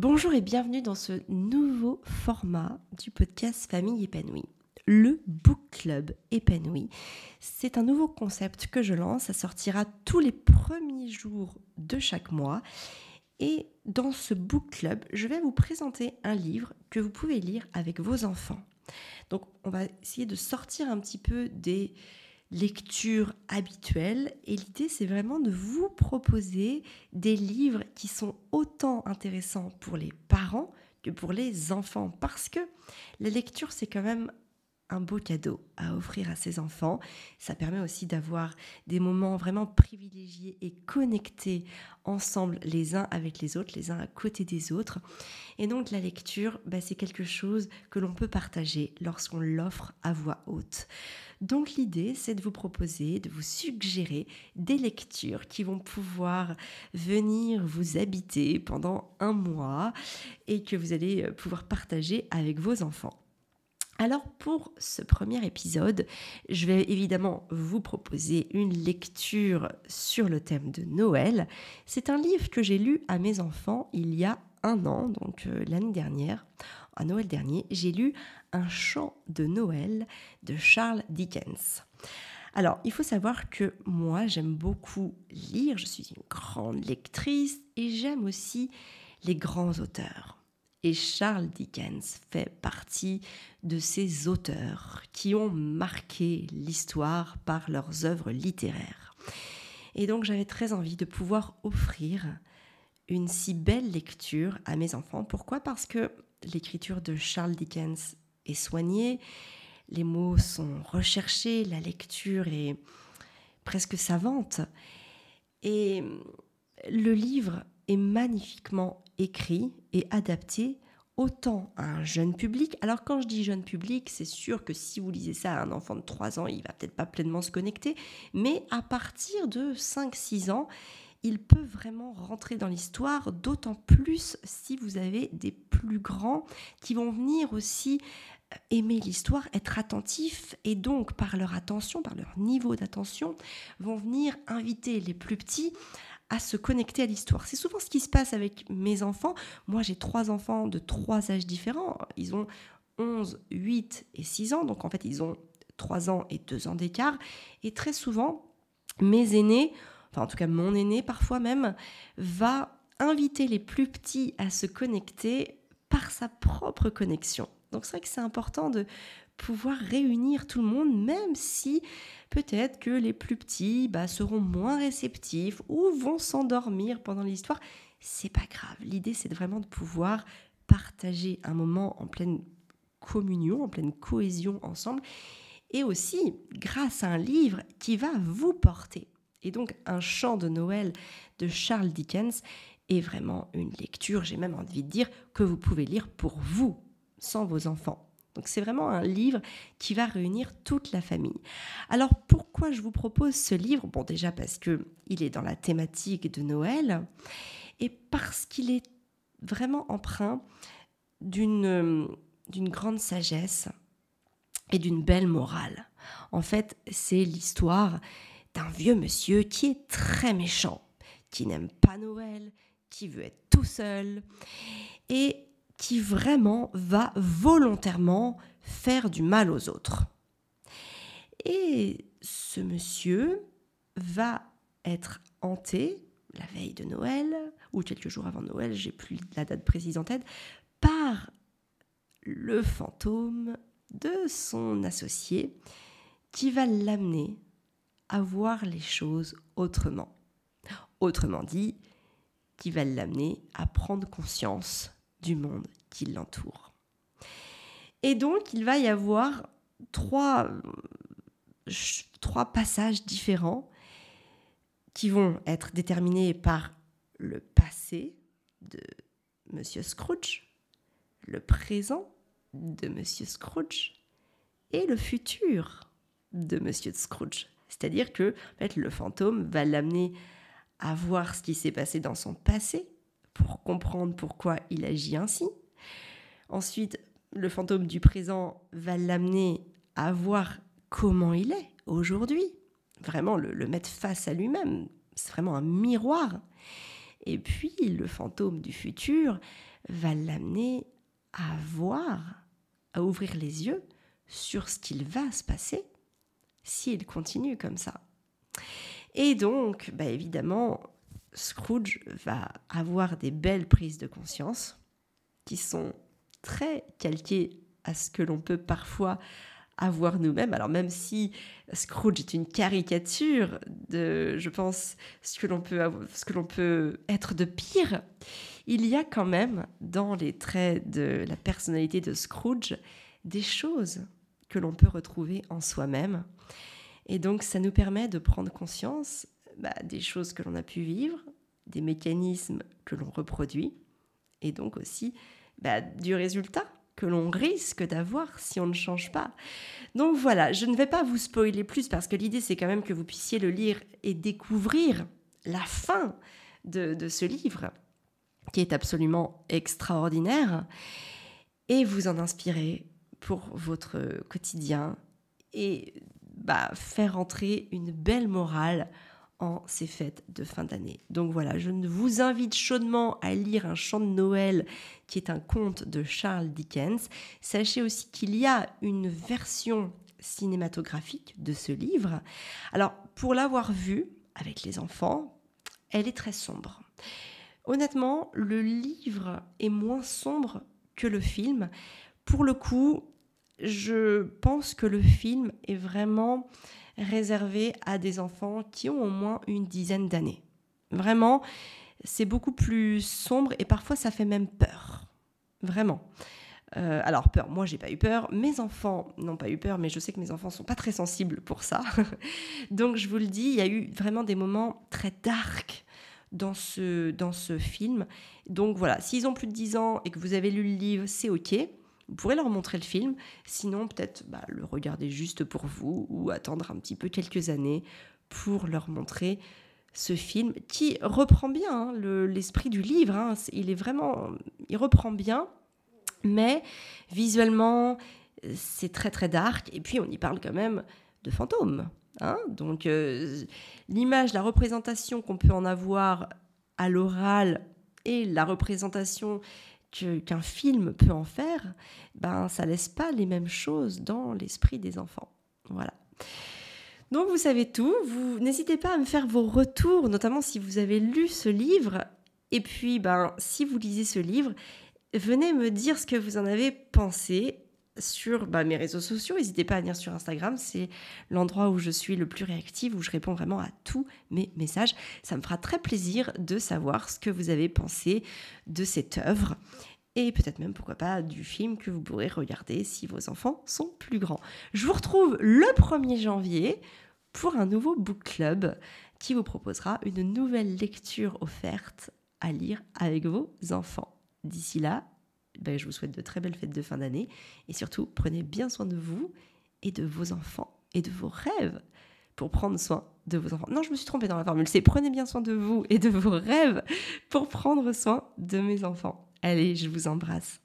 Bonjour et bienvenue dans ce nouveau format du podcast Famille épanouie, le Book Club épanoui. C'est un nouveau concept que je lance, ça sortira tous les premiers jours de chaque mois. Et dans ce Book Club, je vais vous présenter un livre que vous pouvez lire avec vos enfants. Donc on va essayer de sortir un petit peu des lecture habituelle. Et l'idée, c'est vraiment de vous proposer des livres qui sont autant intéressants pour les parents que pour les enfants. Parce que la lecture, c'est quand même un beau cadeau à offrir à ses enfants. Ça permet aussi d'avoir des moments vraiment privilégiés et connectés ensemble les uns avec les autres, les uns à côté des autres. Et donc la lecture, bah, c'est quelque chose que l'on peut partager lorsqu'on l'offre à voix haute. Donc l'idée, c'est de vous proposer, de vous suggérer des lectures qui vont pouvoir venir vous habiter pendant un mois et que vous allez pouvoir partager avec vos enfants. Alors pour ce premier épisode, je vais évidemment vous proposer une lecture sur le thème de Noël. C'est un livre que j'ai lu à mes enfants il y a un an, donc euh, l'année dernière, à Noël dernier, j'ai lu Un chant de Noël de Charles Dickens. Alors, il faut savoir que moi, j'aime beaucoup lire, je suis une grande lectrice et j'aime aussi les grands auteurs. Et Charles Dickens fait partie de ces auteurs qui ont marqué l'histoire par leurs œuvres littéraires. Et donc j'avais très envie de pouvoir offrir une si belle lecture à mes enfants. Pourquoi? Parce que l'écriture de Charles Dickens est soignée, les mots sont recherchés, la lecture est presque savante. Et le livre est magnifiquement écrit et adapté autant à un jeune public. Alors quand je dis jeune public, c'est sûr que si vous lisez ça à un enfant de 3 ans, il va peut-être pas pleinement se connecter, mais à partir de 5-6 ans, il peut vraiment rentrer dans l'histoire, d'autant plus si vous avez des plus grands qui vont venir aussi euh, aimer l'histoire, être attentifs et donc par leur attention, par leur niveau d'attention, vont venir inviter les plus petits à se connecter à l'histoire. C'est souvent ce qui se passe avec mes enfants. Moi, j'ai trois enfants de trois âges différents. Ils ont 11, 8 et 6 ans. Donc, en fait, ils ont 3 ans et 2 ans d'écart. Et très souvent, mes aînés, enfin en tout cas mon aîné parfois même, va inviter les plus petits à se connecter par sa propre connexion. Donc c'est vrai que c'est important de pouvoir réunir tout le monde, même si peut-être que les plus petits bah, seront moins réceptifs ou vont s'endormir pendant l'histoire. C'est pas grave. L'idée, c'est vraiment de pouvoir partager un moment en pleine communion, en pleine cohésion ensemble, et aussi grâce à un livre qui va vous porter. Et donc, un chant de Noël de Charles Dickens est vraiment une lecture, j'ai même envie de dire, que vous pouvez lire pour vous, sans vos enfants. Donc c'est vraiment un livre qui va réunir toute la famille. Alors pourquoi je vous propose ce livre? Bon déjà parce que il est dans la thématique de Noël et parce qu'il est vraiment empreint d'une d'une grande sagesse et d'une belle morale. En fait, c'est l'histoire d'un vieux monsieur qui est très méchant, qui n'aime pas Noël, qui veut être tout seul et qui vraiment va volontairement faire du mal aux autres. Et ce monsieur va être hanté la veille de Noël, ou quelques jours avant Noël, j'ai plus la date précise en tête, par le fantôme de son associé qui va l'amener à voir les choses autrement. Autrement dit, qui va l'amener à prendre conscience du monde qui l'entoure. Et donc, il va y avoir trois, passages différents qui vont être déterminés par le passé de Monsieur Scrooge, le présent de Monsieur Scrooge et le futur de Monsieur Scrooge. C'est-à-dire que le fantôme va l'amener à voir ce qui s'est passé dans son passé pour comprendre pourquoi il agit ainsi. Ensuite, le fantôme du présent va l'amener à voir comment il est aujourd'hui, vraiment le, mettre face à lui-même. C'est vraiment un miroir. Et puis, le fantôme du futur va l'amener à voir, à ouvrir les yeux sur ce qu'il va se passer s'il continue comme ça. Et donc, bah évidemment, Scrooge va avoir des belles prises de conscience qui sont très calquées à ce que l'on peut parfois avoir nous-mêmes. Alors même si Scrooge est une caricature de, je pense, ce que l'on peut, ce que l'on peut être de pire, il y a quand même dans les traits de la personnalité de Scrooge des choses que l'on peut retrouver en soi-même. Et donc ça nous permet de prendre conscience bah, des choses que l'on a pu vivre, des mécanismes que l'on reproduit, et donc aussi bah, du résultat que l'on risque d'avoir si on ne change pas. Donc voilà, je ne vais pas vous spoiler plus parce que l'idée c'est quand même que vous puissiez le lire et découvrir la fin de, ce livre qui est absolument extraordinaire et vous en inspirer pour votre quotidien et bah, faire entrer une belle morale en ces fêtes de fin d'année. Donc voilà, je vous invite chaudement à lire Un chant de Noël qui est un conte de Charles Dickens. Sachez aussi qu'il y a une version cinématographique de ce livre. Alors pour l'avoir vu avec les enfants, elle est très sombre. Honnêtement, le livre est moins sombre que le film. Pour le coup, je pense que le film est vraiment réservé à des enfants qui ont au moins une dizaine d'années. Vraiment, c'est beaucoup plus sombre et parfois ça fait même peur. Vraiment. Euh, alors peur, moi j'ai pas eu peur, mes enfants n'ont pas eu peur, mais je sais que mes enfants sont pas très sensibles pour ça. Donc je vous le dis, il y a eu vraiment des moments très dark dans ce, dans ce film. Donc voilà, s'ils ont plus de 10 ans et que vous avez lu le livre, c'est ok. Vous pourrez leur montrer le film, sinon peut-être bah, le regarder juste pour vous ou attendre un petit peu quelques années pour leur montrer ce film qui reprend bien hein, l'esprit du livre. Hein. il est vraiment, il reprend bien, mais visuellement c'est très très dark et puis on y parle quand même de fantômes. Hein. Donc euh, l'image, la représentation qu'on peut en avoir à l'oral et la représentation qu'un film peut en faire, ben ça laisse pas les mêmes choses dans l'esprit des enfants. Voilà. Donc vous savez tout, vous n'hésitez pas à me faire vos retours, notamment si vous avez lu ce livre. Et puis, ben, si vous lisez ce livre, venez me dire ce que vous en avez pensé sur bah, mes réseaux sociaux. N'hésitez pas à venir sur Instagram, c'est l'endroit où je suis le plus réactive, où je réponds vraiment à tous mes messages. Ça me fera très plaisir de savoir ce que vous avez pensé de cette œuvre et peut-être même, pourquoi pas, du film que vous pourrez regarder si vos enfants sont plus grands. Je vous retrouve le 1er janvier pour un nouveau book club qui vous proposera une nouvelle lecture offerte à lire avec vos enfants. D'ici là, ben, je vous souhaite de très belles fêtes de fin d'année et surtout prenez bien soin de vous et de vos enfants et de vos rêves pour prendre soin de vos enfants. Non, je me suis trompée dans la formule, c'est prenez bien soin de vous et de vos rêves pour prendre soin de mes enfants. Allez, je vous embrasse.